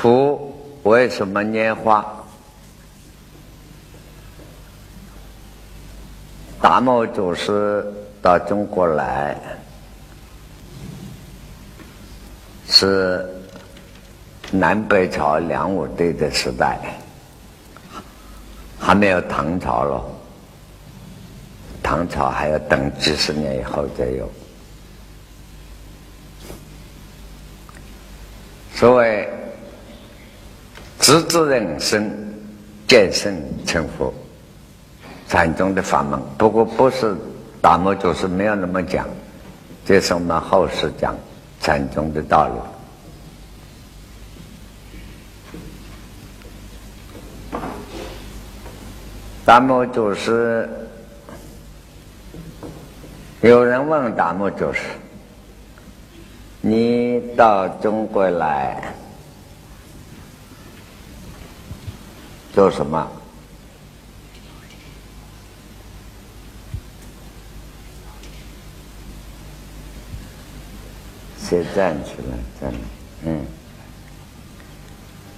佛为什么拈花？达摩祖师到中国来，是南北朝梁武帝的时代，还没有唐朝了。唐朝还要等几十年以后才有。所谓直至人生，见圣成佛，禅宗的法门。不过不是达摩祖师没有那么讲，这是我们后世讲禅宗的道理。达摩祖师，有人问达摩祖师。你到中国来做什么？先站起来，站。嗯。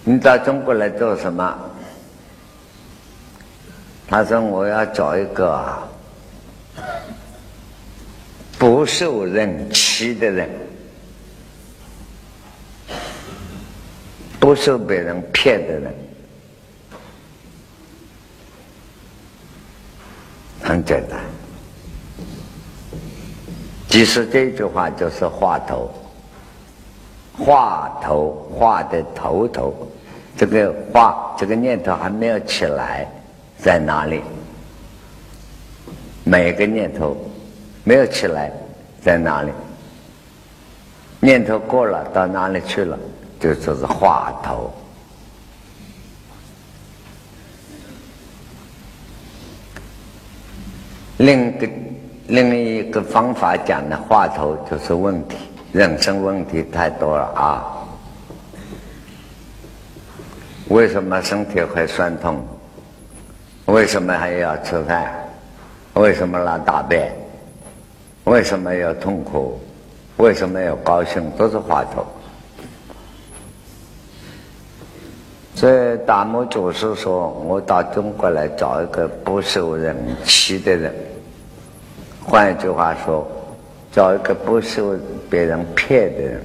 你到中国来做什么？他说：“我要找一个不受人欺的人。”不受别人骗的人，很简单。其实这句话就是话头，话头话的头头，这个话这个念头还没有起来，在哪里？每个念头没有起来，在哪里？念头过了，到哪里去了？就说是话头，另一个另一个方法讲的话头就是问题，人生问题太多了啊！为什么身体会酸痛？为什么还要吃饭？为什么拉大便？为什么要痛苦？为什么要高兴？都是话头。所以达摩祖师说：“我到中国来找一个不受人欺的人。换一句话说，找一个不受别人骗的人。”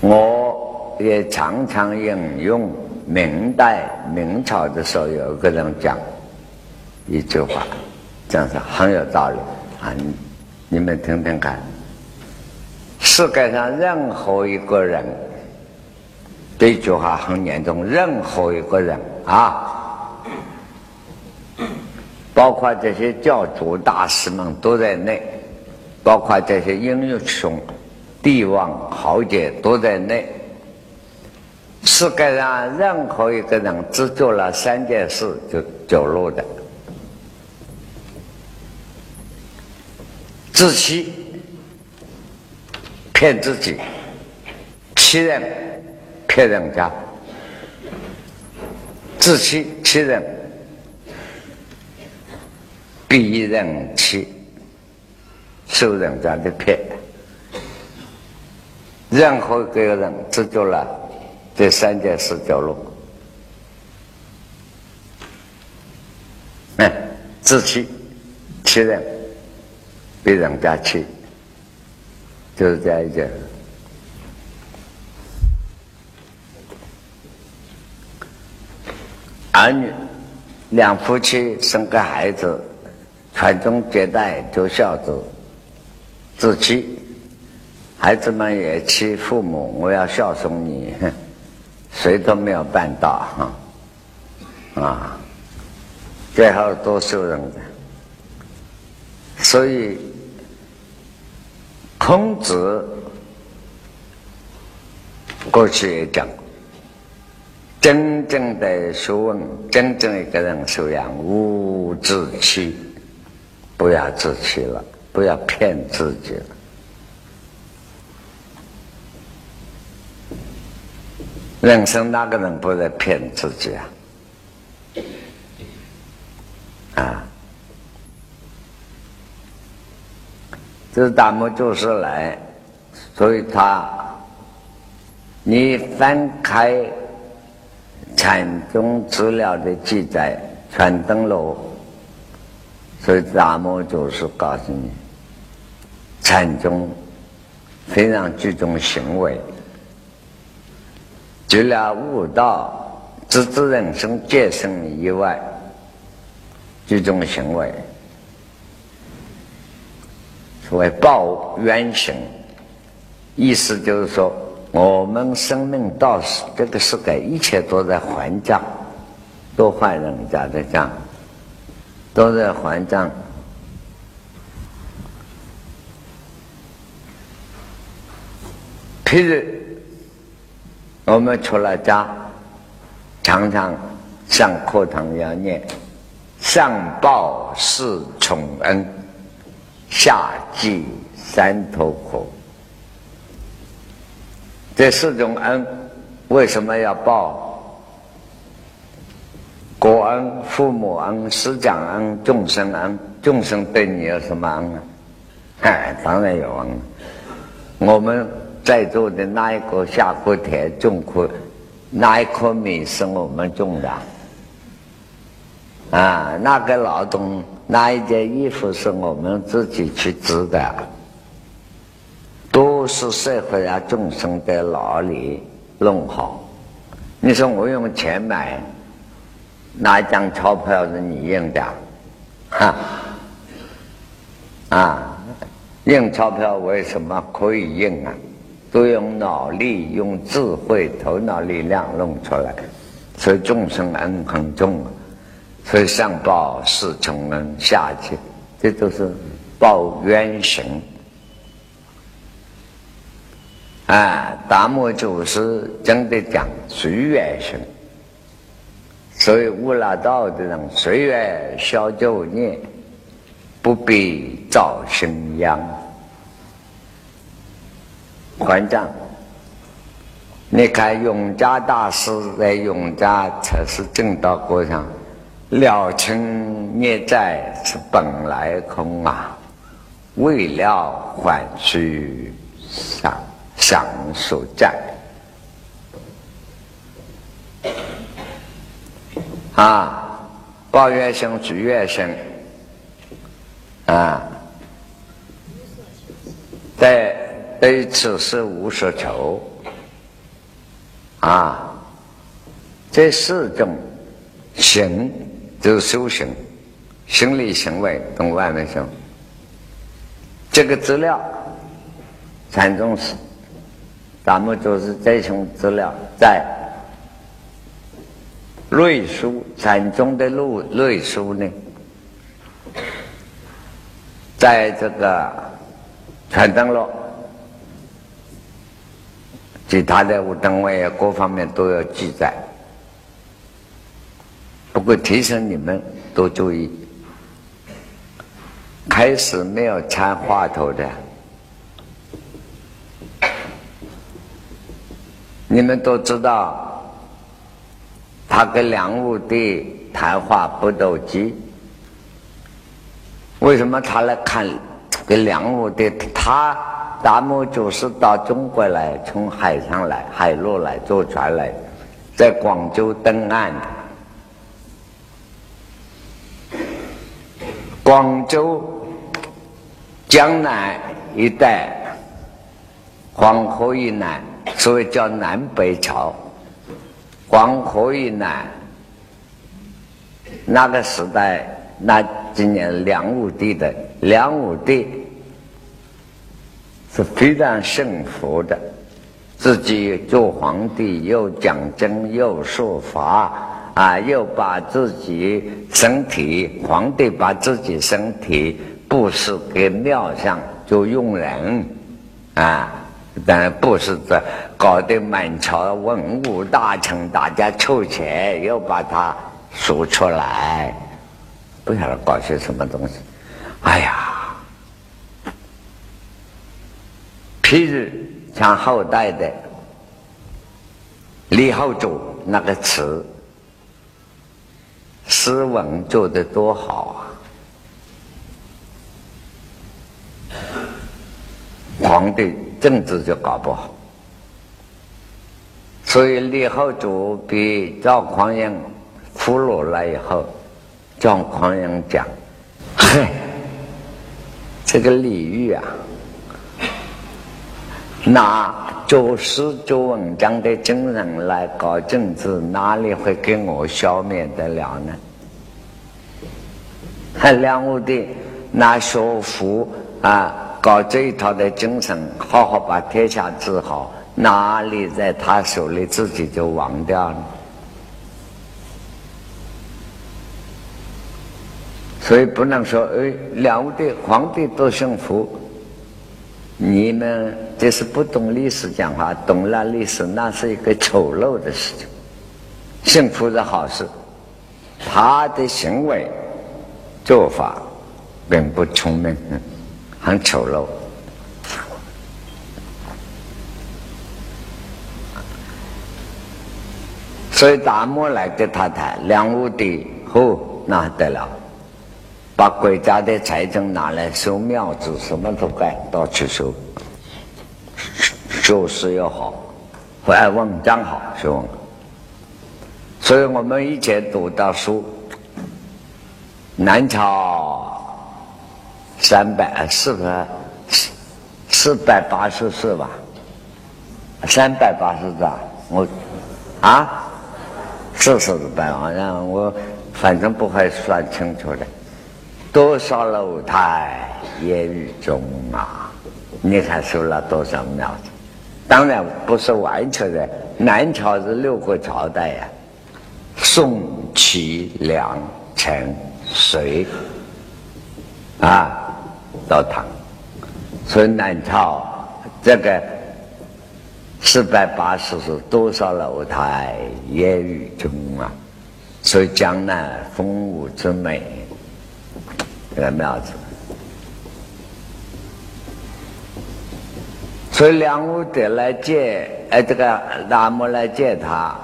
我也常常引用明代明朝的时候有个人讲一句话，这样是很有道理啊！你们听听看。世界上任何一个人，这句话很严重。任何一个人啊，包括这些教主大师们都在内，包括这些英雄、帝王、豪杰都在内。世界上任何一个人只做了三件事就走路的：自欺。骗自己，欺人，骗人家，自欺欺人，逼人欺，受人家的骗。任何一个人只做了这三件事走路，嗯，自欺欺人，被人家欺。就是这样一件事。儿女两夫妻生个孩子，传宗接代做孝子，自欺，孩子们也欺父母，我要孝顺你，谁都没有办到哈，啊，最后都受人的，所以。孔子过去也讲，真正的学问，真正一个。人修养，无自欺，不要自欺了，不要骗自己了。人生哪个人不在骗自己啊？啊这是大摩祖师来，所以他，你翻开禅宗资料的记载，全登录，所以大摩祖师告诉你，禅宗非常注重行为，除了悟道、直至人生、界生以外，注重行为。所谓报冤行，意思就是说，我们生命到这个世界，一切都在还账，都还人家的账，都在还账。譬如我们出了家，常常上课堂要念“上报四重恩”。下济三头苦，这四种恩为什么要报？国恩、父母恩、师长恩、众生恩，众生对你有什么恩啊？哎，当然有恩。我们在座的那一个下锅田种苦，那一颗米是我们种的？啊，那个劳动。那一件衣服是我们自己去织的，都是社会啊众生的劳力弄好。你说我用钱买，哪一张钞票是你印的？哈，啊，印钞票为什么可以印啊？都用脑力、用智慧、头脑力量弄出来，所以众生恩很重。所以上报四重恩，下去，这都是报冤行。啊，达摩祖师真的讲随缘行，所以悟了道的人随缘消旧孽，不必造新殃。还账，你看永嘉大师在永嘉才是正道过上。了清孽债是本来空啊，未了还须想想所债啊，抱怨生举怨生啊，对对此事无所求啊，这四种行。就是修行，心理行为跟外面行。这个资料，禅宗是，咱们就是这种资料在瑞书禅宗的路瑞书呢，在这个传灯录，其他的五灯位各方面都有记载。不过提醒你们多注意，开始没有插话头的，你们都知道，他跟梁武帝谈话不斗鸡，为什么他来看跟梁武帝？他达摩祖师到中国来，从海上来，海路来，坐船来，在广州登岸。广州、江南一带、黄河以南，所以叫南北朝。黄河以南，那个时代，那几年梁武帝的梁武帝是非常幸福的，自己做皇帝，又讲经，又说法。啊！又把自己身体，皇帝把自己身体布施给庙上做用人，啊！但布施这搞得满朝文武大臣大家凑钱，又把它说出来，不晓得搞些什么东西。哎呀，譬如像后代的李后主那个词。诗文做的多好啊！皇帝政治就搞不好。所以李后主被赵匡胤俘虏了以后，赵匡胤讲：“嘿，这个李煜啊，拿周诗周文章的精神来搞政治，哪里会给我消灭得了呢？”还梁武帝拿学府啊搞这一套的精神，好好把天下治好。哪里在他手里，自己就亡掉了。所以不能说，哎，两位的、皇帝都幸福。你们这是不懂历史讲话，懂了历史，那是一个丑陋的事情。幸福是好事，他的行为做法并不聪明，很丑陋。所以大漠来跟他谈，梁武帝哦，那得了，把国家的财政拿来修庙子，什么都干，到处修，修饰又好，还文章好，修。所以我们以前读到书，南朝三百四百四四百八十四吧，三百八十章，我啊。四十百好像我反正不会算清楚的，多少楼台烟雨中啊！你看收了多少庙子？当然不是完全的。南朝是六个朝代呀，宋、齐、梁、陈、隋啊，到唐，所以南朝这个。四百八十是多少楼台烟雨中啊！所以江南风物之美，这个庙子。所以梁武帝来见，哎，这个大漠来见他，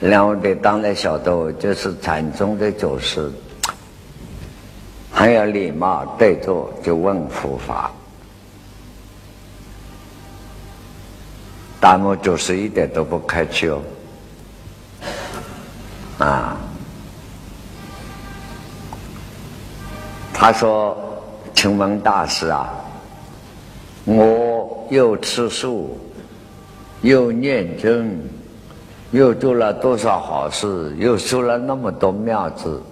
梁武帝当然晓得，就是禅宗的祖师，很有礼貌，对坐就问佛法。大漠就是一点都不客气哦，啊，他说：“请问大师啊，我又吃素，又念经，又做了多少好事，又修了那么多庙子，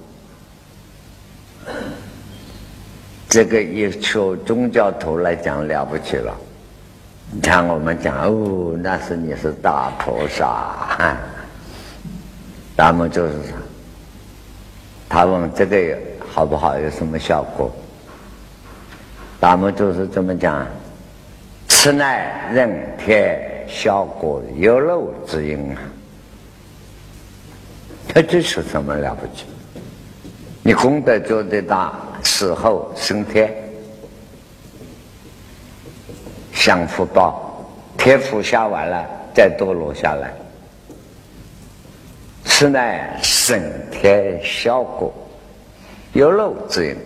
这个一说宗教徒来讲了不起了。”你看，我们讲哦，那是你是大菩萨，咱们就是说，他问这个好不好，有什么效果？咱们就是这么讲，此乃人天效果有漏之因啊！他这是什么了不起？你功德做得大，死后升天。享福报，天福下完了，再堕落下来，此乃升天效果，有漏之因，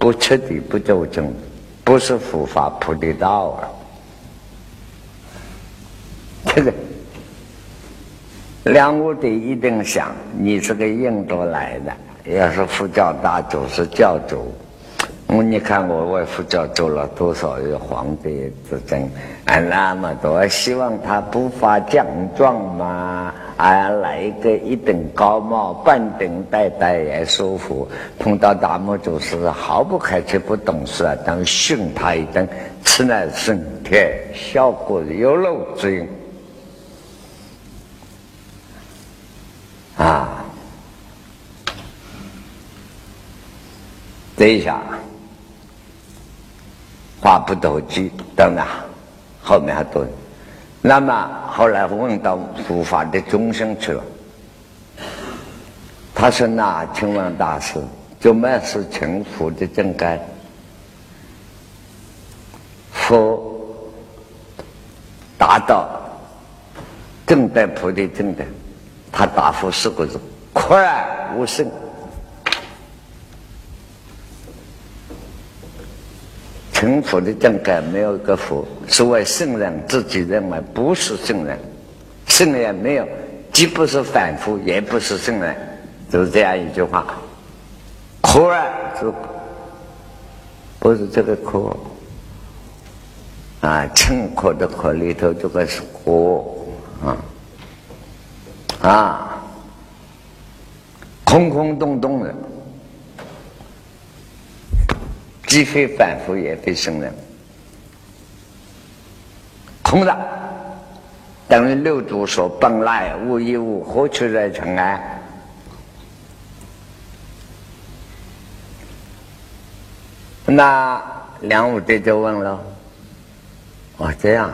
不彻底不周正，不是佛法菩提道啊！这个梁武帝一定想，你是个印度来的，要是佛教大主是教主。你看我外父教做了多少个皇帝之政啊？那么多，希望他不发奖状嘛？啊，来一个一顶高帽，半顶戴戴也舒服。碰到大漠祖师，毫不客气，不懂事啊，当训他一顿，此乃升天效果有漏之因啊！这一下。话不投机，当然后面还多。那么后来问到佛法的中心去了，他说：“那请问大师，怎么是成佛的正该？佛达到正德菩提正德，他答复四个字：快无生。”成佛的境界没有一个佛。所谓圣人，自己认为不是圣人，圣人没有，既不是凡夫，也不是圣人，就是这样一句话。苦啊是，不是这个苦啊？称苦的苦里头这个是苦啊啊，空空洞洞的。既非反复，也非圣人，空的，等于六祖说：“本来无一物，何处惹尘埃？”那梁武帝就问了：“哦，这样，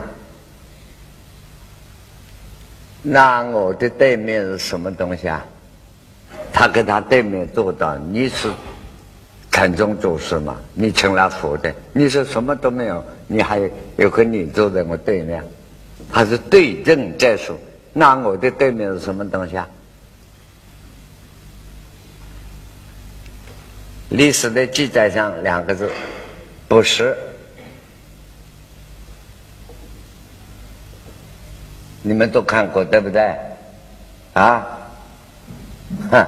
那我的对面是什么东西啊？”他跟他对面坐到，你是？禅宗祖师嘛，你成了佛的，你是什么都没有，你还有个你坐在我对面，他是对症在说。那我的对面是什么东西啊？历史的记载上两个字，不是。你们都看过对不对？啊，哼。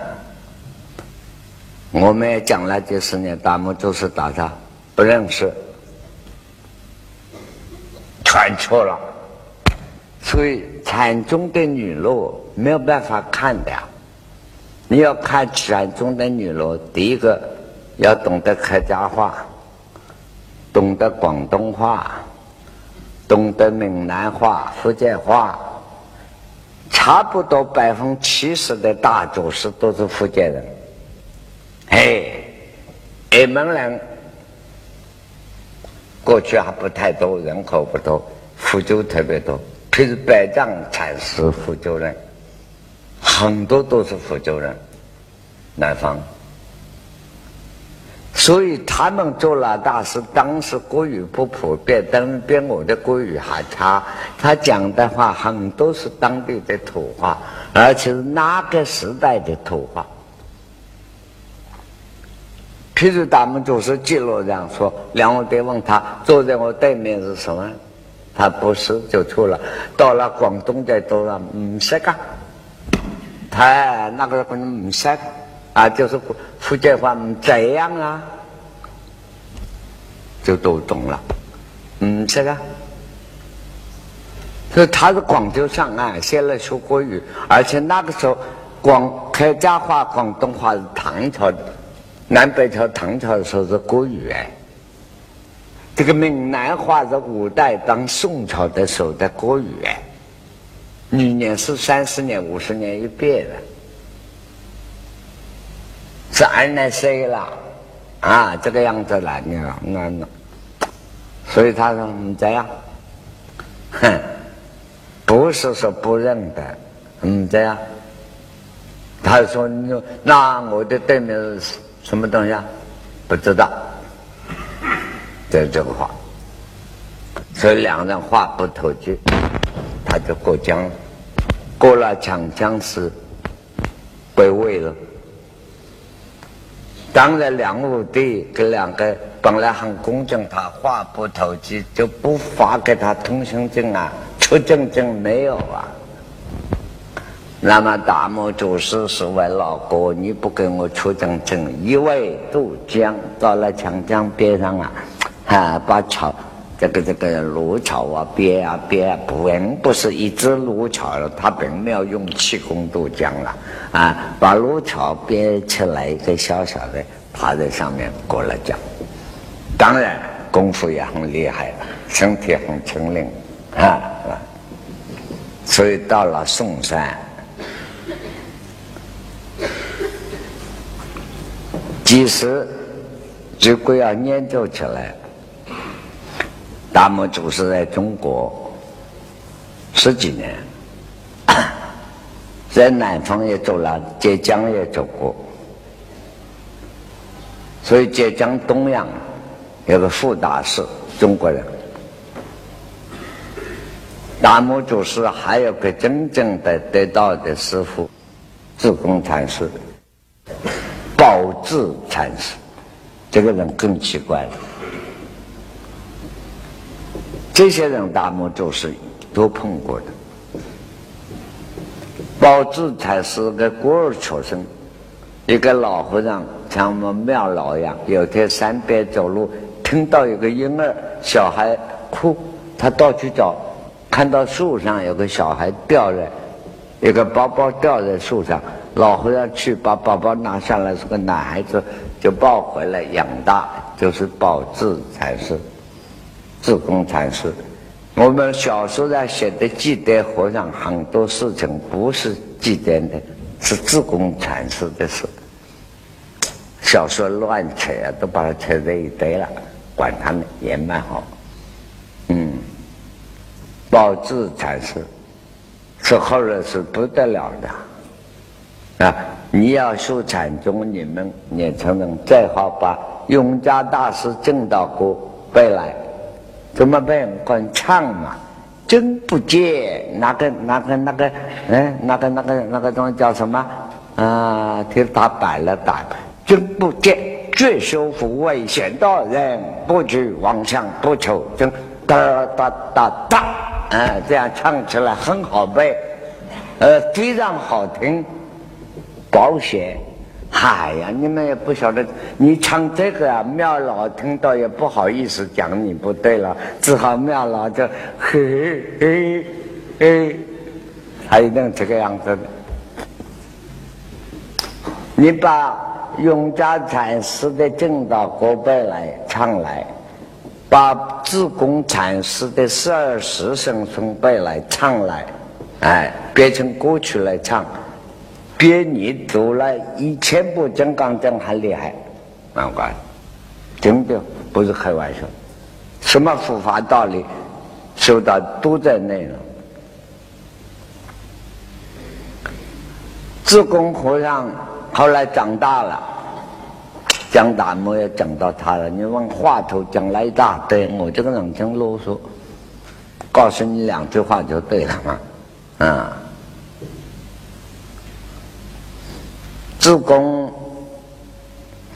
我们也讲了几十年，大木就是打他，不认识，全错了。所以禅宗的女罗没有办法看的。你要看禅宗的女罗，第一个要懂得客家话，懂得广东话，懂得闽南话、福建话，差不多百分之七十的大祖师都是福建人。哎，厦门人过去还不太多，人口不多，福州特别多。譬如百丈禅师，福州人，很多都是福州人，南方。所以他们做了大师，当时国语不普遍，但是比我的国语还差。他讲的话很多是当地的土话，而且是那个时代的土话。譬如他们就是记录这样说，梁武帝问他坐在我对面是什么？他不是就错了。到了广东再多了，唔识噶。他那个可能唔识啊，就是福建话唔这样啊，就都懂了。唔识啊，所以他是广州上岸，先来学国语，而且那个时候广客家话、广东话是唐朝的。南北朝、唐朝的时候是国语哎，这个闽南话是五代当宋朝的时候的国语哎，语言是三十年、五十年一变的，是按那谁了啊？这个样子了，你那那，所以他说你这样，哼，不是说不认得，嗯，这样，他说你那我的对面是。什么东西啊？不知道，这这个话，所以两个人话不投机，他就过江了，过了长江时归位了。当然，梁武帝跟两个本来很恭敬他，话不投机，就不发给他通行证啊，出境证没有啊。那么大漠祖师是为老哥，你不给我出征证，一位渡江到了长江边上啊，啊，把桥这个这个路桥啊编啊编，并不是一只路桥了，他并没有用气功渡江了啊，把路桥编起来一个小小的，趴在上面过了江，当然功夫也很厉害，身体很轻灵啊，所以到了嵩山。其实，如果要研究起来，大漠祖师在中国十几年，在南方也走了，浙江也走过，所以浙江东阳有个傅大师，中国人。大漠祖师还有个真正的得道的师傅，智公禅师。宝智禅师，这个人更奇怪了。这些人大木就是都碰过的。宝智才是个孤儿出身，一个老和尚像我们庙老一样，有天山边走路，听到有个婴儿小孩哭，他到处找，看到树上有个小孩掉在，一个包包掉在树上，老和尚去把宝宝拿下来，是个男孩子，就抱回来养大，就是宝智才是，自贡禅师。我们小说上写的记载和尚很多事情不是记载的，是自贡禅师的事。小说乱扯啊，都把它扯在一堆了，管他呢也蛮好。嗯，宝智禅师是后来是不得了的啊！你要修禅宗，你们年轻人最好把永嘉大师正道歌背来。怎么办？光唱嘛，真不见那个那个那个，嗯，那个那个那个东西叫什么？啊，听他摆了摆，真不见最修福危险道人，不惧妄想不求真，哒哒哒哒，啊，这样唱起来很好背，呃，非常好听，保险。嗨呀，你们也不晓得，你唱这个啊，庙老听到也不好意思讲你不对了，只好庙老就嘿嘿嘿，还一定这个样子的。你把永嘉禅师的正道歌背来唱来，把自贡禅师的十二时辰颂背来唱来，哎，变成歌曲来唱。比你读了一千部《金刚经》还厉害，难怪，真的不是开玩笑。什么佛法道理，修到都在内了。自贡和尚后来长大了，讲大幕也讲到他了。你往话头讲了一大堆，我这个人真啰嗦，告诉你两句话就对了嘛，啊。自贡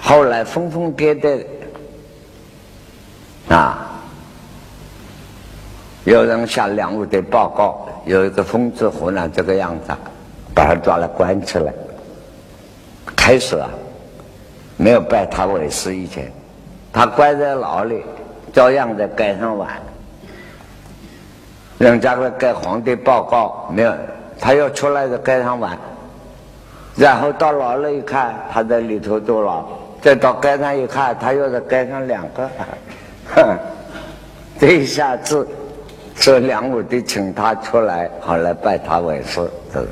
后来疯疯癫癫啊！有人向梁武帝报告，有一个疯子和尚这个样子，把他抓来关起来。开始啊，没有拜他为师以前，他关在牢里，照样在街上玩。人家来给皇帝报告，没有，他要出来在街上玩。然后到牢里一看，他在里头坐牢；再到街上一看，他又在街上两个。哼，这一下子，这梁武帝请他出来，好来拜他为师，这个。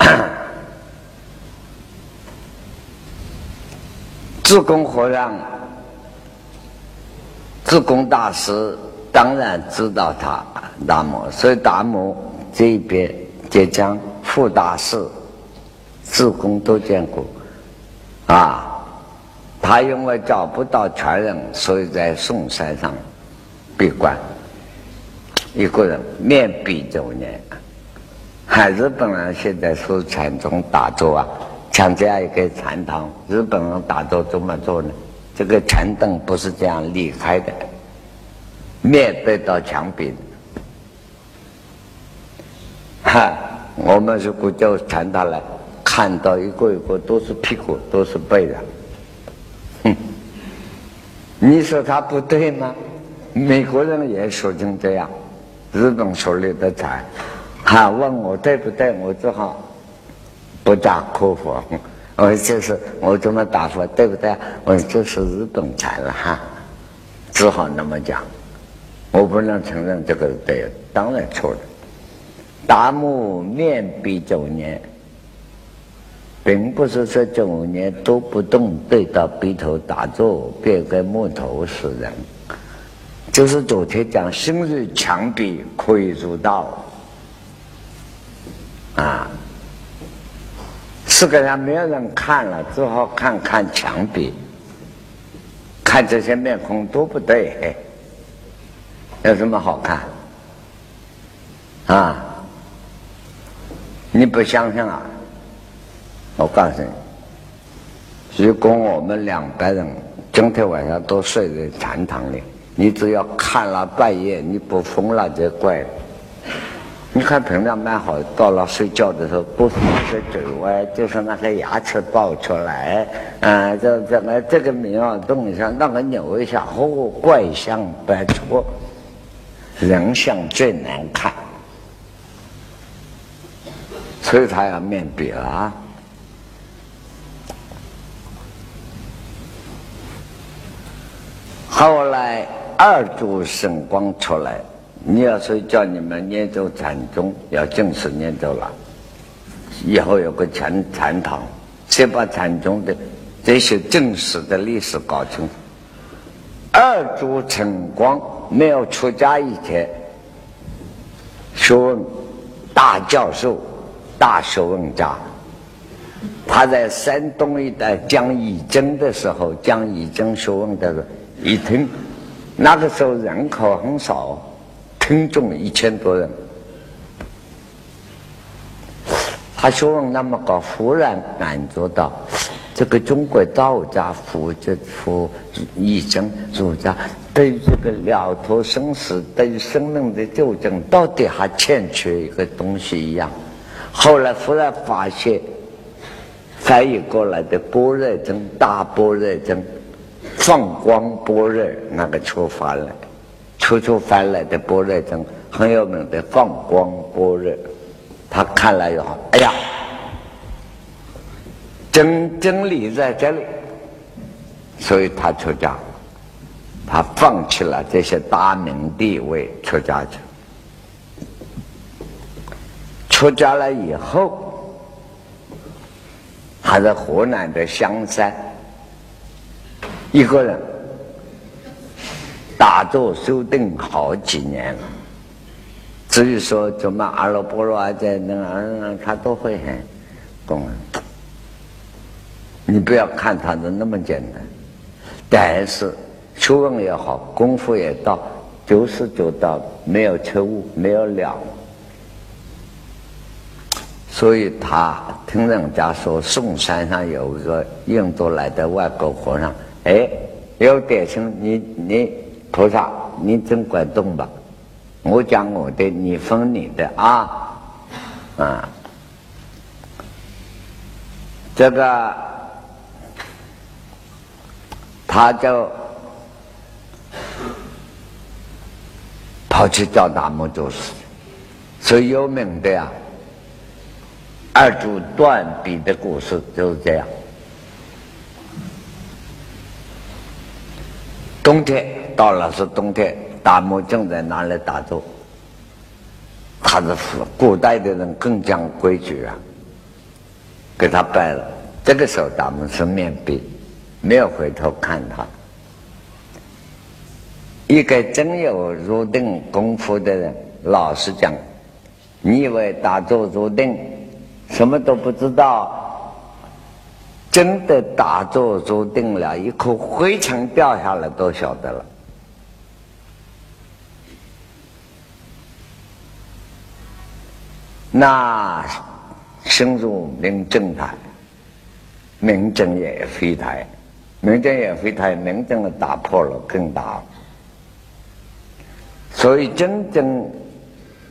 自贡和尚，自公大师当然知道他达摩，所以达摩。这一边浙江副大师、自贡都见过，啊，他因为找不到传人，所以在嵩山上闭关，一个人面壁九年。还日本人现在是禅宗打坐啊，像这样一个禅堂，日本人打坐怎么做呢？这个禅凳不是这样离开的，面对到墙壁。哈，我们如果叫传他来，看到一个一个都是屁股，都是背的，哼，你说他不对吗？美国人也说成这样，日本手里的财，哈，问我对不对？我只好不打客服，我就是我这么答复，对不对？我这是日本财了哈，只好那么讲，我不能承认这个对，当然错了。达摩面壁九年，并不是说九年都不动，对着壁头打坐，变个木头死人。就是昨天讲，心日墙壁可以入道，啊，世界上没有人看了，只好看看墙壁，看这些面孔都不对，有什么好看？啊？你不相信啊？我告诉你，如果我们两百人整天晚上都睡在禅堂里。你只要看了半夜，你不疯了就怪。你看平常蛮好，到了睡觉的时候，不是那个嘴歪，就是那个牙齿爆出来，嗯，这这个这个没有动一下，那个扭一下，哦，怪相百出，人相最难看，所以他要面壁了。后来二柱神光出来。你要说叫你们念咒禅宗，要正式念咒了。以后有个禅禅堂，先把禅宗的这些正史的历史搞清楚。二祖成光没有出家以前，学大教授、大学问家。他在山东一带讲义经的时候，讲义经学问的时候，一听，那个时候人口很少。听众一千多人，他学问那么高，忽然感觉到这个中国道家、佛家、佛义经、儒家对这个了脱生死、对生命的究竟，到底还欠缺一个东西一样。后来忽然发现，翻译过来的般若经、大般若经、放光般若那个出发了。初初翻来的般若经很有名的放光般若，他看了以后，哎呀，真真理在这里，所以他出家，他放弃了这些大名地位，出家去。出家了以后，还在河南的香山，一个人。打坐修定好几年了，至于说怎么阿罗波罗啊在那个，他都会很懂。你不要看他的那么简单，但是学问也好，功夫也到，就是就到没有彻悟，没有了。所以他听人家说，嵩山上有一个印度来的外国和尚，哎，有点心，你你。菩萨，你真管动吧，我讲我的，你分你的啊，啊，这个他就跑去找大木做事，最有名的呀，二柱断臂的故事就是这样，冬天。到了是冬天，达摩正在那里打坐。他是古代的人更讲规矩啊，给他拜了。这个时候达摩是面壁，没有回头看他。一个真有入定功夫的人，老实讲，你以为打坐入定，什么都不知道。真的打坐坐定了，一颗灰尘掉下来都晓得了。那深入明正台，明正也非台，明正也非台，明正的打破了更大。所以真正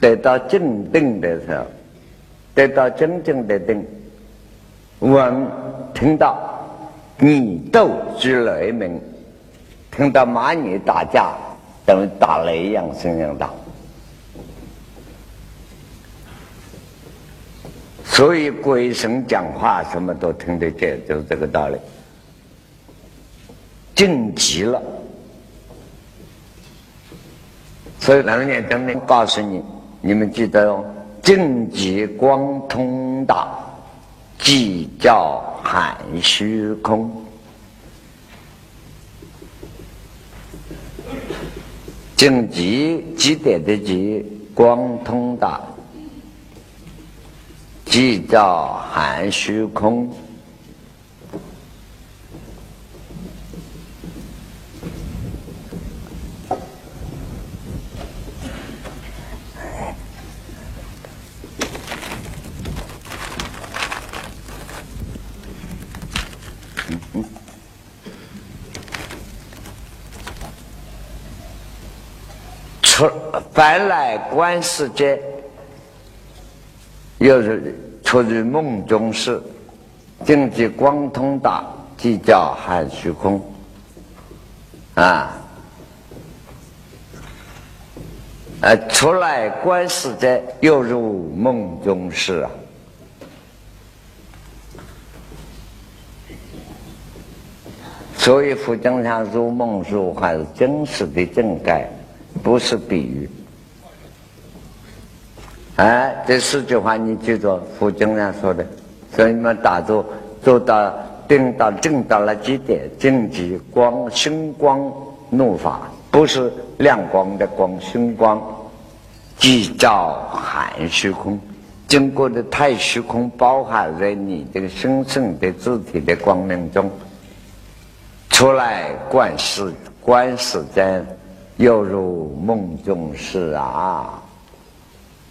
得到正定的时候，得到真正的定，闻听到你斗之雷鸣，听到蚂蚁打架，等于打雷一样声音大。所以鬼神讲话什么都听得见，就是这个道理。静极了，所以两年真的告诉你，你们记得哦，静极光通道，即叫含虚空。静极极点的极，光通大。寂照含虚空，凡来观世间，又是出于梦中事，境界光通达，即叫含虚空。啊，呃，出来观世间，又入梦中事啊。所以佛经上入梦入还是真实的正解，不是比喻。哎，这四句话你记住，佛经上说的，所以你们打坐做到定到正到了极点，正极光星光怒法，不是亮光的光，星光即照含虚空，经过的太虚空包含在你这个神圣的字体的光明中。出来观世观世间，犹如梦中事啊！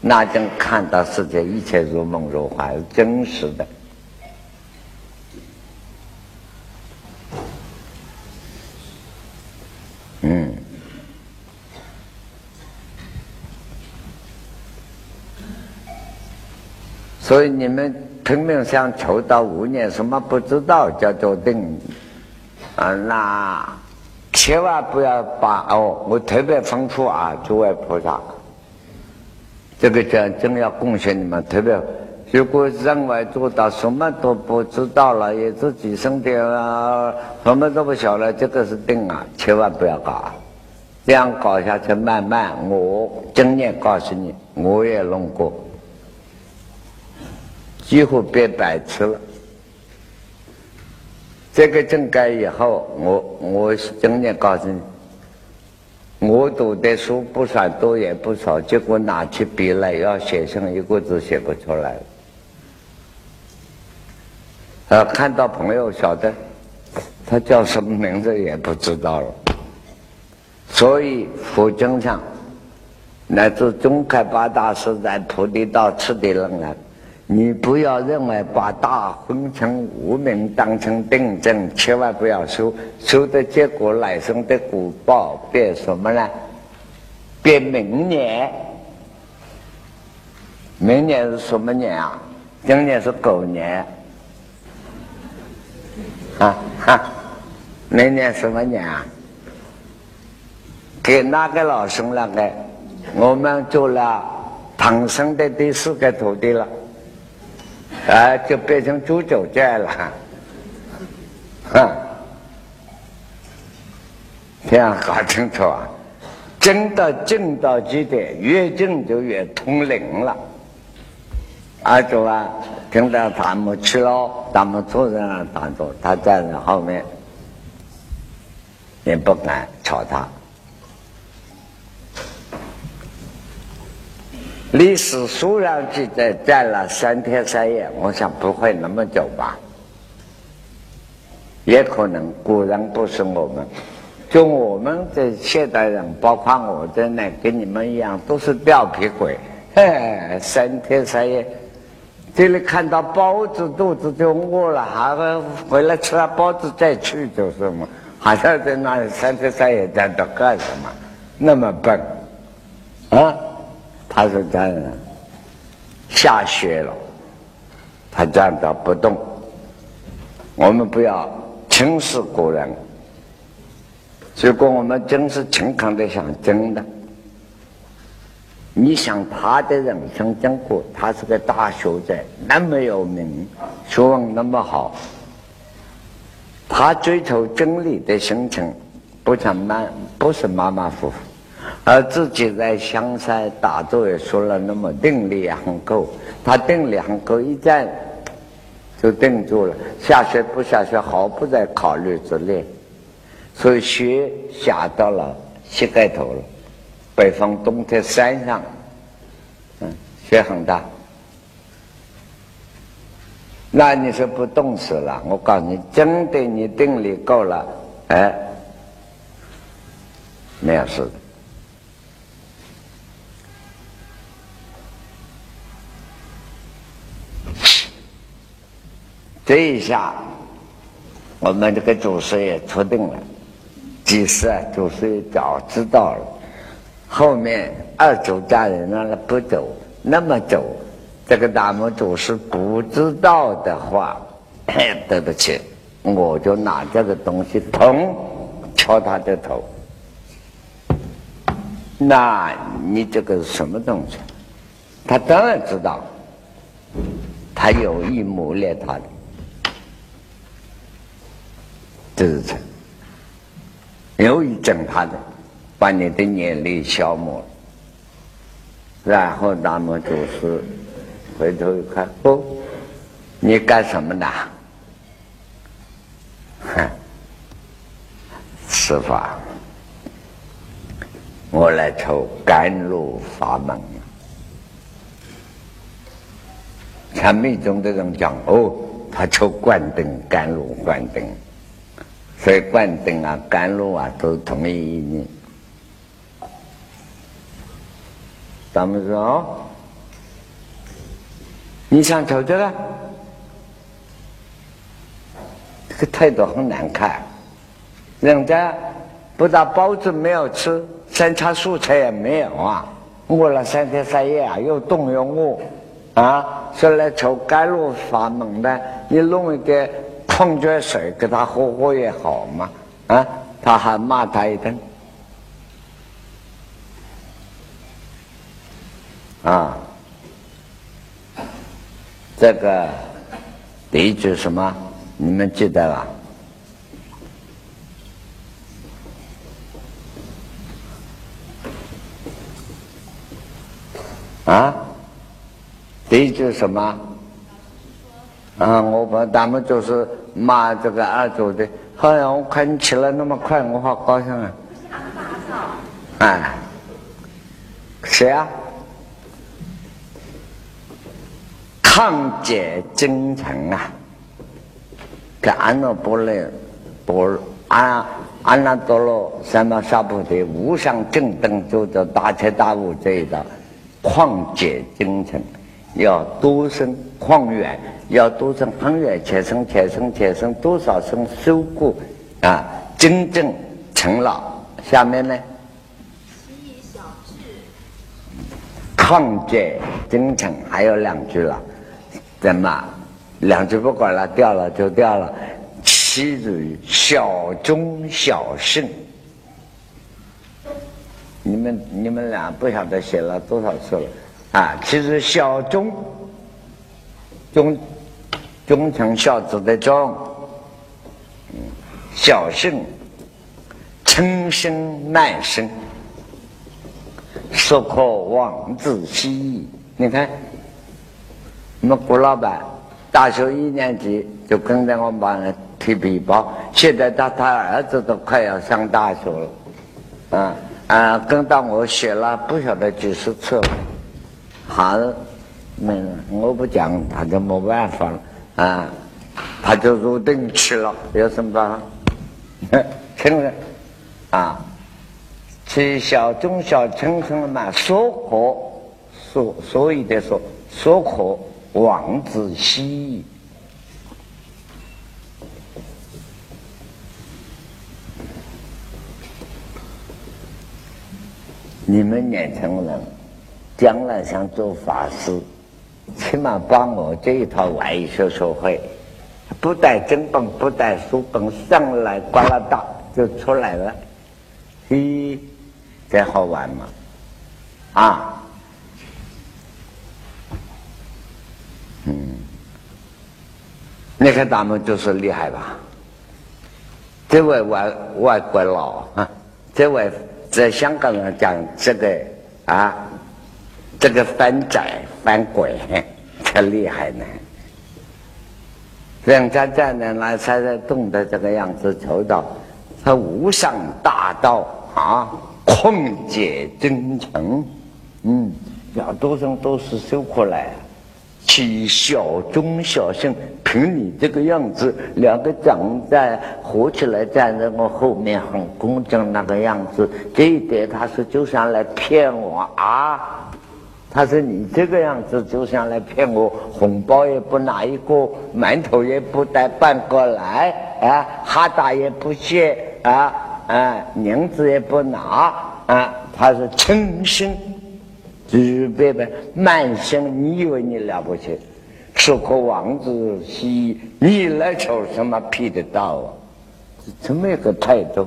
那将看到世界一切如梦如幻，真实的。嗯，所以你们拼命想求到五年，什么不知道叫做定。啊，那千万不要把哦！我特别吩咐啊，诸位菩萨，这个讲真要贡献你们。特别如果认为做到什么都不知道了，也自己身体啊什么都不晓得，这个是定啊，千万不要搞。这样搞下去，慢慢我经验告诉你，我也弄过，几乎变白痴了。这个正改以后，我我经验告诉你，我读的书不算多也不少，结果拿起笔来要写上一个字写不出来了。呃，看到朋友晓得他叫什么名字也不知道了，所以佛经上乃至宗开八大师在菩提道次第仍然。你不要认为把大昏成无名当成定正，千万不要修，修的结果来生的果报变什么呢？变明年，明年是什么年啊？今年是狗年，啊哈，明年什么年啊？给哪个老兄那个？我们做了唐僧的第四个徒弟了。啊，就变成猪九戒了，哼！这样搞清楚啊！真的进到极点，越进就越通灵了。阿祖啊，听到他们去了，他们坐在那打坐，他站在后面，也不敢吵他。历史书上记载站了三天三夜，我想不会那么久吧？也可能古人不是我们，就我们这现代人，包括我在内，跟你们一样都是吊皮鬼。嘿，三天三夜，这里看到包子肚子就饿了，还会回来吃了包子再去，就是嘛。好像在那里三天三夜在这干什么？那么笨，啊？他说：“家人，下雪了，他站着不动。我们不要轻视古人。如果我们真是诚恳的想真的，你想他的人生经过，他是个大学者，那么有名，学问那么好，他追求真理的心情，不像马，不是马马虎虎。”而自己在香山打坐也说了那么定力也很够，他定力很够，一站就定住了。下雪不下雪，毫不在考虑之列。所以雪下到了膝盖头了。北方冬天山上，嗯，雪很大。那你说不冻死了？我告诉你，真的你定力够了，哎，没有事的。这一下，我们这个祖师也出定了。其实啊？祖师早知道了，后面二祖家人让他不走，那么走，这个大魔祖师不知道的话，对不起，我就拿这个东西砰敲他的头。那你这个什么东西？他当然知道，他有意谋略他的，这是成，有意整他的，把你的眼力消磨了。然后那么就是回头一看，哦，你干什么的？哼，司法。我来抽甘露法门。禅密宗的人讲哦，他抽灌顶、甘露、灌顶，所以灌顶啊、甘露啊都同一意义。咱们说，你想抽这个？这个态度很难看，人家不但包子没有吃。三餐蔬菜也没有啊！饿了三天三夜啊，又冻又饿啊！说来求甘露法门的，你弄一点矿泉水给他喝喝也好嘛！啊，他还骂他一顿啊！这个第一句什么？你们记得吧？啊，第一句什么？啊，我把他们就是骂这个二组的。好像我看你起来那么快，我好高兴啊！哎，谁啊？抗解精诚啊！给安那波勒波安安那多罗三藐三菩提无上正等，就着大彻大悟这一道。旷解精诚，要多生旷远，要多生很远，且生且生且生，多少生修故啊？真正成了。下面呢？旷解精诚还有两句了，怎么？两句不管了，掉了就掉了。其子小中小圣。你们你们俩不晓得写了多少次了啊！其实小忠忠忠诚孝子的忠，小圣称生难生，说可望自息。你看，我们郭老板大学一年级就跟着我们班上提笔包，现在他他儿子都快要上大学了，啊。啊，跟到我写了不晓得几十次，好，没，我不讲他就没办法了啊，他就入定去了，有什么办法？承认啊，其小中小称称了嘛，所可所所以的说，所可望子息。你们年轻人将来想做法师，起码把我这一套外学学会，不带真本，不带书本，上来呱啦哒就出来了，嘿，这好玩吗？啊，嗯，你看咱们就是厉害吧？这位外外国佬啊，这位。在香港人讲这个啊，这个翻仔翻鬼才厉害呢。两家这样来才在动的这个样子，求道，他无上大道啊，旷解真诚，嗯，要多生都是收过来。起小中小圣，凭你这个样子，两个长在合起来站在我后面，很恭敬那个样子，这一点他是就想来骗我啊！他说你这个样子就想来骗我，红包也不拿一个，馒头也不带半个来啊，哈达也不谢啊啊，银子也不拿啊，他是诚心预备的满心，你以为你了不起？吃颗王子西，你来求什么屁得到啊？这么一个态度。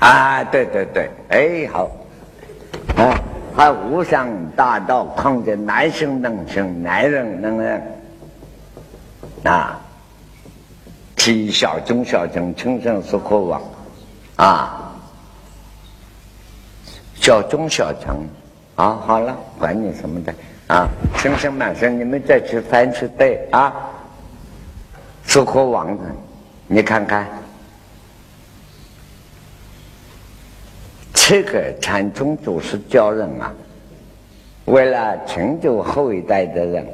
啊，对对对，哎好，啊，还无上大道，况且男性能生，男人能人，啊，体小中小成，轻生是可望，啊，小中小成，啊，好了，管你什么的，啊，轻生满生，你们再去翻去背啊，是可望的，你看看。这个禅宗祖师教人啊，为了成就后一代的人，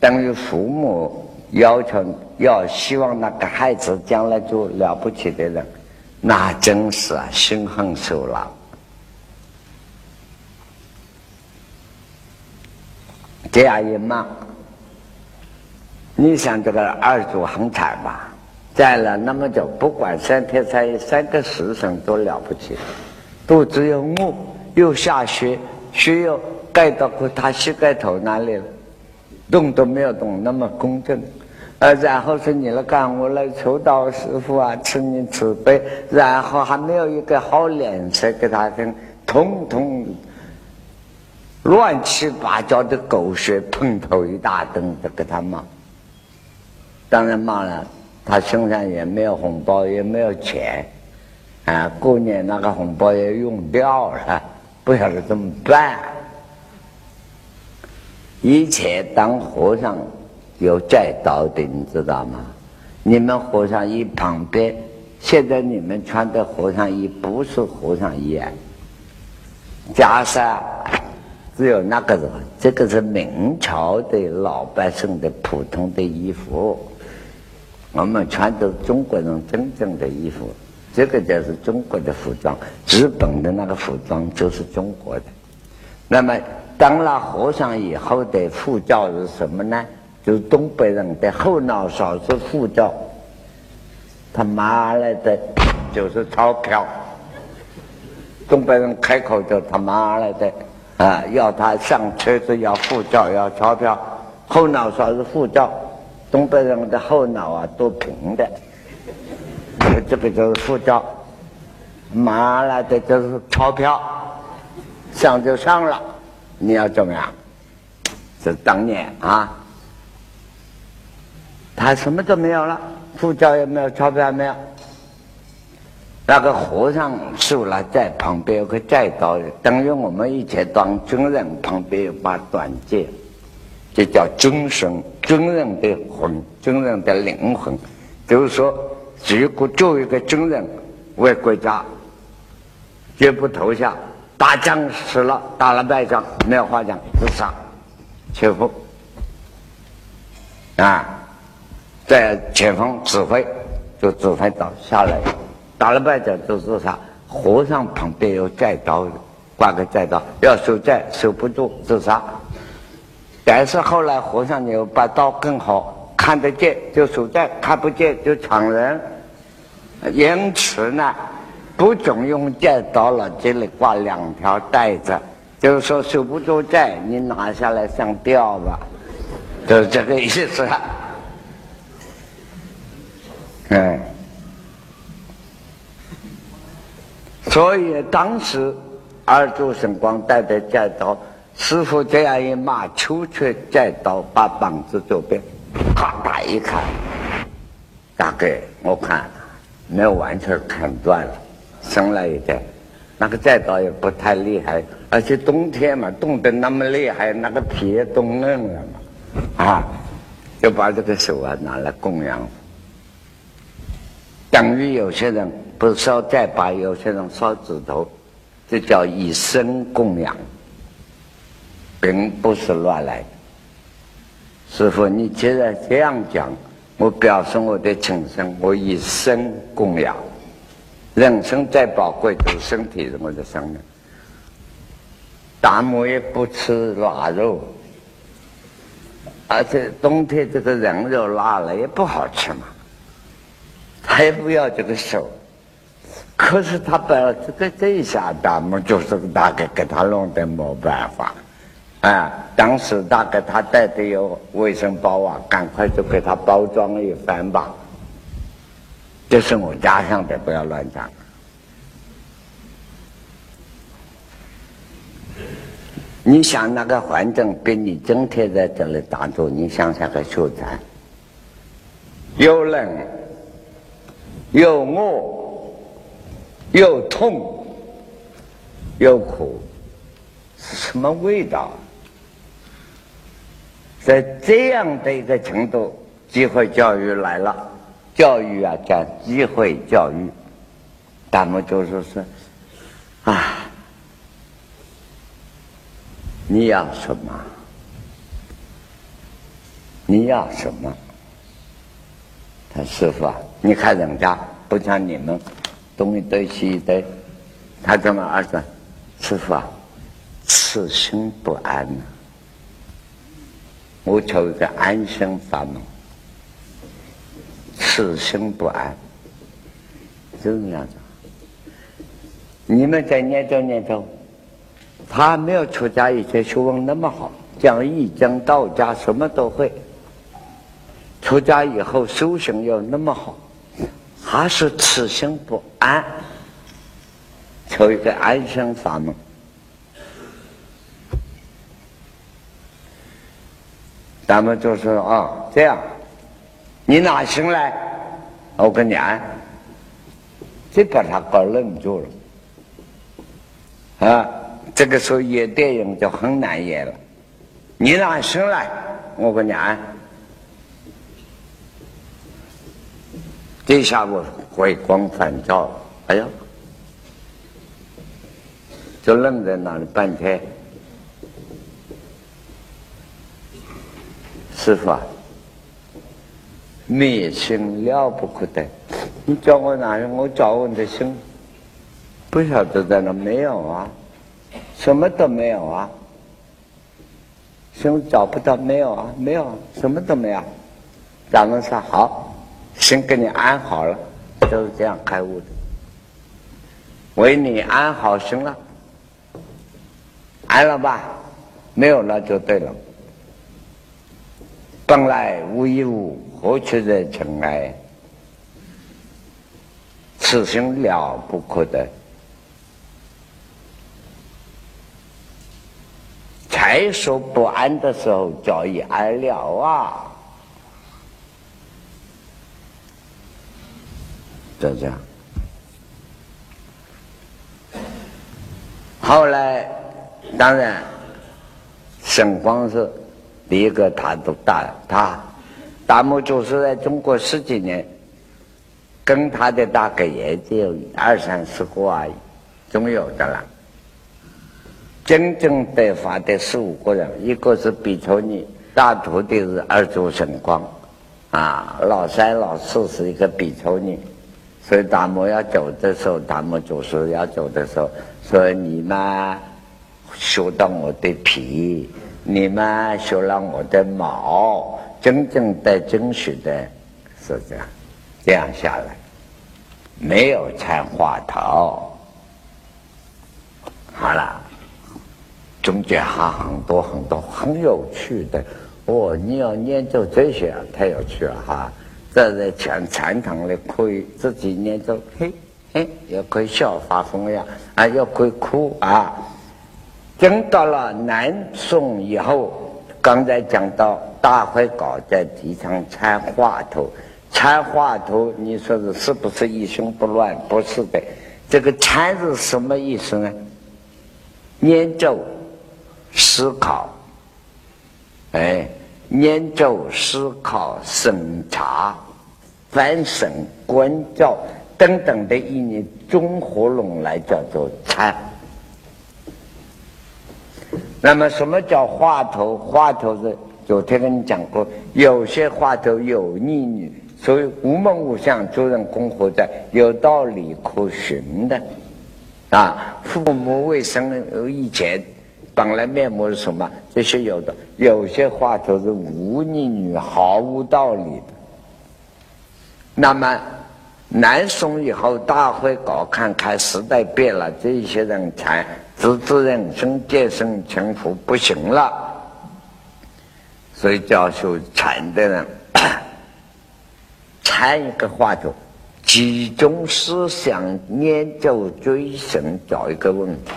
等于父母要求要希望那个孩子将来做了不起的人，那真是啊，心狠手辣。这样一骂，你想这个二祖恒禅吧，在了那么久，不管三天三夜，三个时辰都了不起。肚子又饿，又下雪，雪又盖到过他膝盖头那里了，动都没有动，那么公正。呃，然后是你来干，我来求道师傅啊，请你慈悲。然后还没有一个好脸色给他听，通通乱七八糟的狗血喷头一大顿的给他骂。当然骂了，他身上也没有红包，也没有钱。啊，过年那个红包也用掉了，不晓得怎么办。以前当和尚有债刀的，你知道吗？你们和尚衣旁边，现在你们穿的和尚衣不是和尚衣啊。袈裟只有那个人，这个是明朝的老百姓的普通的衣服，我们穿的中国人真正的衣服。这个就是中国的服装，日本的那个服装就是中国的。那么当了和尚以后的护照是什么呢？就是东北人的后脑勺是护照，他妈来的就是钞票。东北人开口就他妈来的啊，要他上车子要护照要钞票，后脑勺是护照。东北人的后脑啊都平的。这个就是护照，麻来的就是钞票，上就上了，你要怎么样？这当年啊，他什么都没有了，护照也没有，钞票也没有。那个和尚受了在旁边有个寨刀，等于我们以前当军人旁边有把短剑，这叫军神，军人的魂，军人的灵魂，就是说。如果作为一个军人为国家绝不投降，打仗死了，打了败仗没有话讲，自杀切腹啊，在前方指挥就指挥倒下来，打了败仗就自杀。和尚旁边有寨刀，挂个寨刀，要守寨守不住自杀。但是后来和尚又把刀更好，看得见就守寨，看不见就抢人。因此呢，不准用剑刀了，这里挂两条带子，就是说守不住寨，你拿下来上吊吧，就是这个意思。嗯，所以当时二祖神光带着剑刀，师傅这样一骂，抽出剑刀，把膀子左边，啪嗒一看，大概我看。没有完全砍断了，生了一点，那个再刀也不太厉害，而且冬天嘛，冻得那么厉害，那个皮也冻硬了嘛，啊，就把这个手啊拿来供养，等于有些人不烧再把，有些人烧指头，这叫以身供养，并不是乱来。师傅，你既然这样讲。我表示我的情深，我以身供养。人生再宝贵，就是身体是我的生命。大母也不吃腊肉，而且冬天这个人肉腊了也不好吃嘛。他也不要这个手。可是他把这个这一下，大们就是大概给他弄得没办法，啊，当时大概他带的有卫生包啊，赶快就给他包装一番吧。这是我家上的，不要乱讲。你想那个环境，比你整天在这里打坐，你想想个修禅，又冷又饿。又痛又苦，是什么味道？在这样的一个程度，机会教育来了，教育啊，叫机会教育。咱们就是说，啊，你要什么？你要什么？他师傅啊，你看人家不像你们。东一堆西一堆，他怎么儿子？师傅啊，此心不安呐！我求一个安心法门，此心不安，就这样子。你们再念咒念咒，他没有出家以前学问那么好，讲义讲道家什么都会。出家以后修行又那么好。还是此心不安，求一个安生法门。咱们就说啊，这样，你拿心来，我跟你安，这把他搞愣住了。啊，这个时候演电影就很难演了。你拿心来，我跟你安。这下我回光返照，哎呀，就愣在那里半天。师傅啊，灭心了不可得，你叫我哪样？我找我的心，不晓得在哪没有啊，什么都没有啊，心找不到没有啊，没有，什么都没有。咱们说好。先给你安好了，就是这样开悟的。为你安好心了，安了吧？没有了就对了。本来无一物，何处惹尘埃？此心了不可得。才说不安的时候，早已安了啊！就这样。后来，当然，沈光是第一个，他都大他，达摩祖师在中国十几年，跟他的大概也只有二三十个而已，总有的了。真正得法的四五个人，一个是比丘尼，大徒弟是二祖神光，啊，老三老四是一个比丘尼。所以达摩要走的时候，达摩祖师要走的时候，说你们修到我的皮，你们修了我的毛，真正的真实的，是这样，这样下来，没有参话头。好了，中间还很多很多很有趣的哦，你要研究这些，太有趣了哈。这在讲禅堂里可以自己念咒，嘿，嘿，也可以笑发疯呀，啊，也可以哭啊。等到了南宋以后，刚才讲到大会稿在提倡参话头，参话头，你说是是不是一心不乱？不是的，这个参是什么意思呢？念咒，思考，哎。念咒、思考、审查、反省、关照等等的意念综合拢来叫做参。那么，什么叫话头？话头是昨天跟你讲过，有些话头有逆女，所以无梦无相，做人功活在有道理可循的啊。父母为生以前。本来面目是什么？这些有的，有些话头是无逆女，毫无道理的。那么南宋以后，大会搞看看时代变了，这些人才自知人生、节省清福不行了，所以教修禅的人禅 一个话头，集中思想研究追神，找一个问题。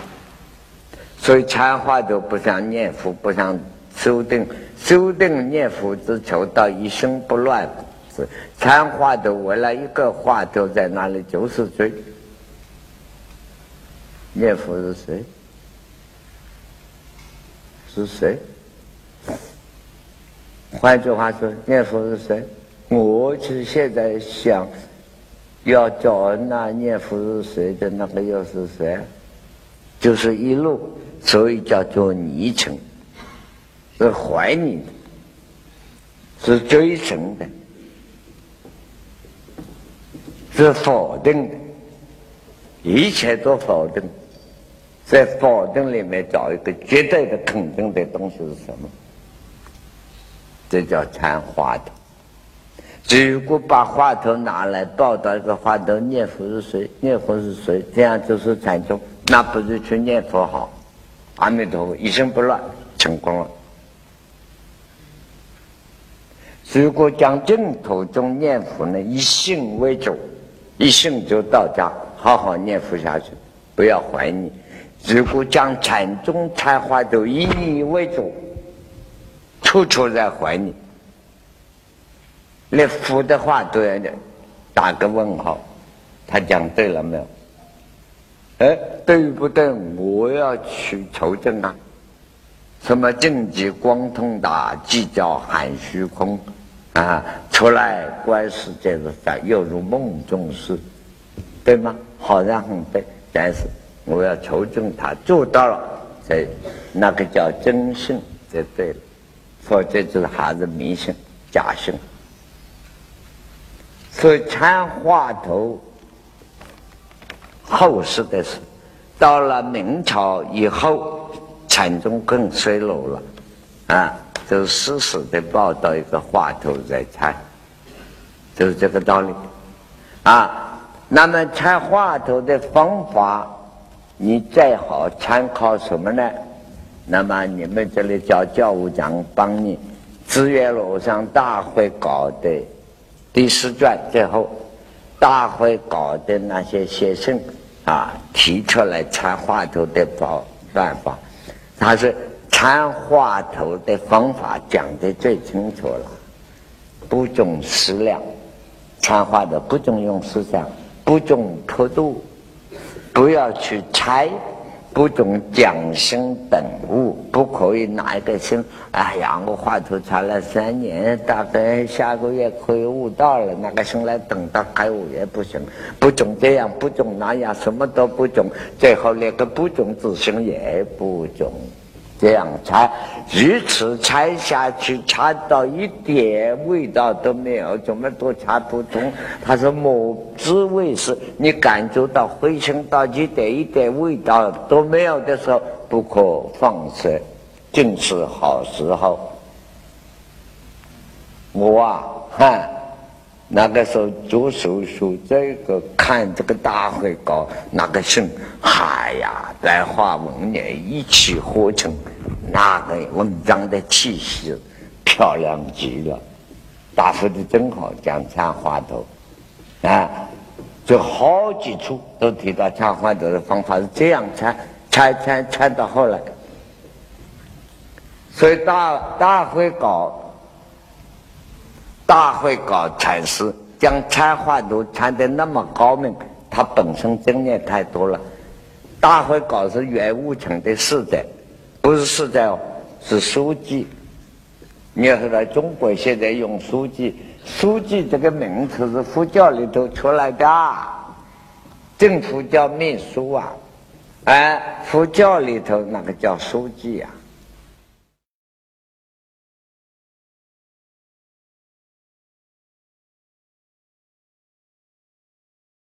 所以禅话就不像念佛，不像修定，修定念佛只求到一生不乱。参话头为了一个话头在那里就是追。念佛是谁？是谁？换句话说，念佛是谁？我是现在想要找那念佛是谁的那个又是谁？就是一路，所以叫做昵称，是怀你的，是追寻的。是否定的，一切都否定，在否定里面找一个绝对的肯定的东西是什么？这叫禅话头。如果把话头拿来报道一个话头，念佛是谁？念佛是谁？这样就是禅宗，那不是去念佛好？阿弥陀佛，一心不乱，成功了。如果讲净土中念佛呢，以信为主。一信就到家，好好念佛下去，不要怀疑。如果将禅宗禅话，都以你为主，处处在怀疑，连佛的话都要打个问号。他讲对了没有？哎，对不对？我要去求证啊！什么正极光通达，即叫含虚空。啊，出来观世界的法，又如梦中事，对吗？好像很对，但是我要求证他做到了，这那个叫真信，就对了，否则就是还是迷信、假信。所以参话头后世的事，到了明朝以后，禅宗更衰落了，啊。就是死死的抱到一个话头在参，就是这个道理啊。那么参话头的方法，你再好参考什么呢？那么你们这里叫教务长帮你，资源楼上大会搞的第四卷最后，大会搞的那些学生啊，提出来参话头的方办法，他是。参话头的方法讲的最清楚了，不重思量，参话的不重用思想，不重刻度，不要去猜，不懂讲心等物，不可以拿一个心。哎呀，我话头参了三年，大概下个月可以悟道了，那个心来等到开悟也不行，不懂这样，不懂那样，什么都不懂，最后连个不懂之心也不懂。这样拆，如此拆下去，拆到一点味道都没有，怎么都拆不通？他说：“某滋味是，你感觉到回声到一点一点味道都没有的时候，不可放舍，正是好时候。”我啊，哈。那个时候做手术，这个看这个大会稿，那个心，哎呀，白话文也一气呵成，那个文章的气息漂亮极了，答复的真好，讲参话头，啊，就好几处都提到参话头的方法是这样参，参参参到后来，所以大大会稿。大会搞禅师，将禅话都参得那么高明，他本身经验太多了。大会搞是袁悟成的世代，不是世代哦，是书记。你要知道，中国现在用书记，书记这个名词是佛教里头出来的，政府叫秘书啊，哎，佛教里头那个叫书记啊。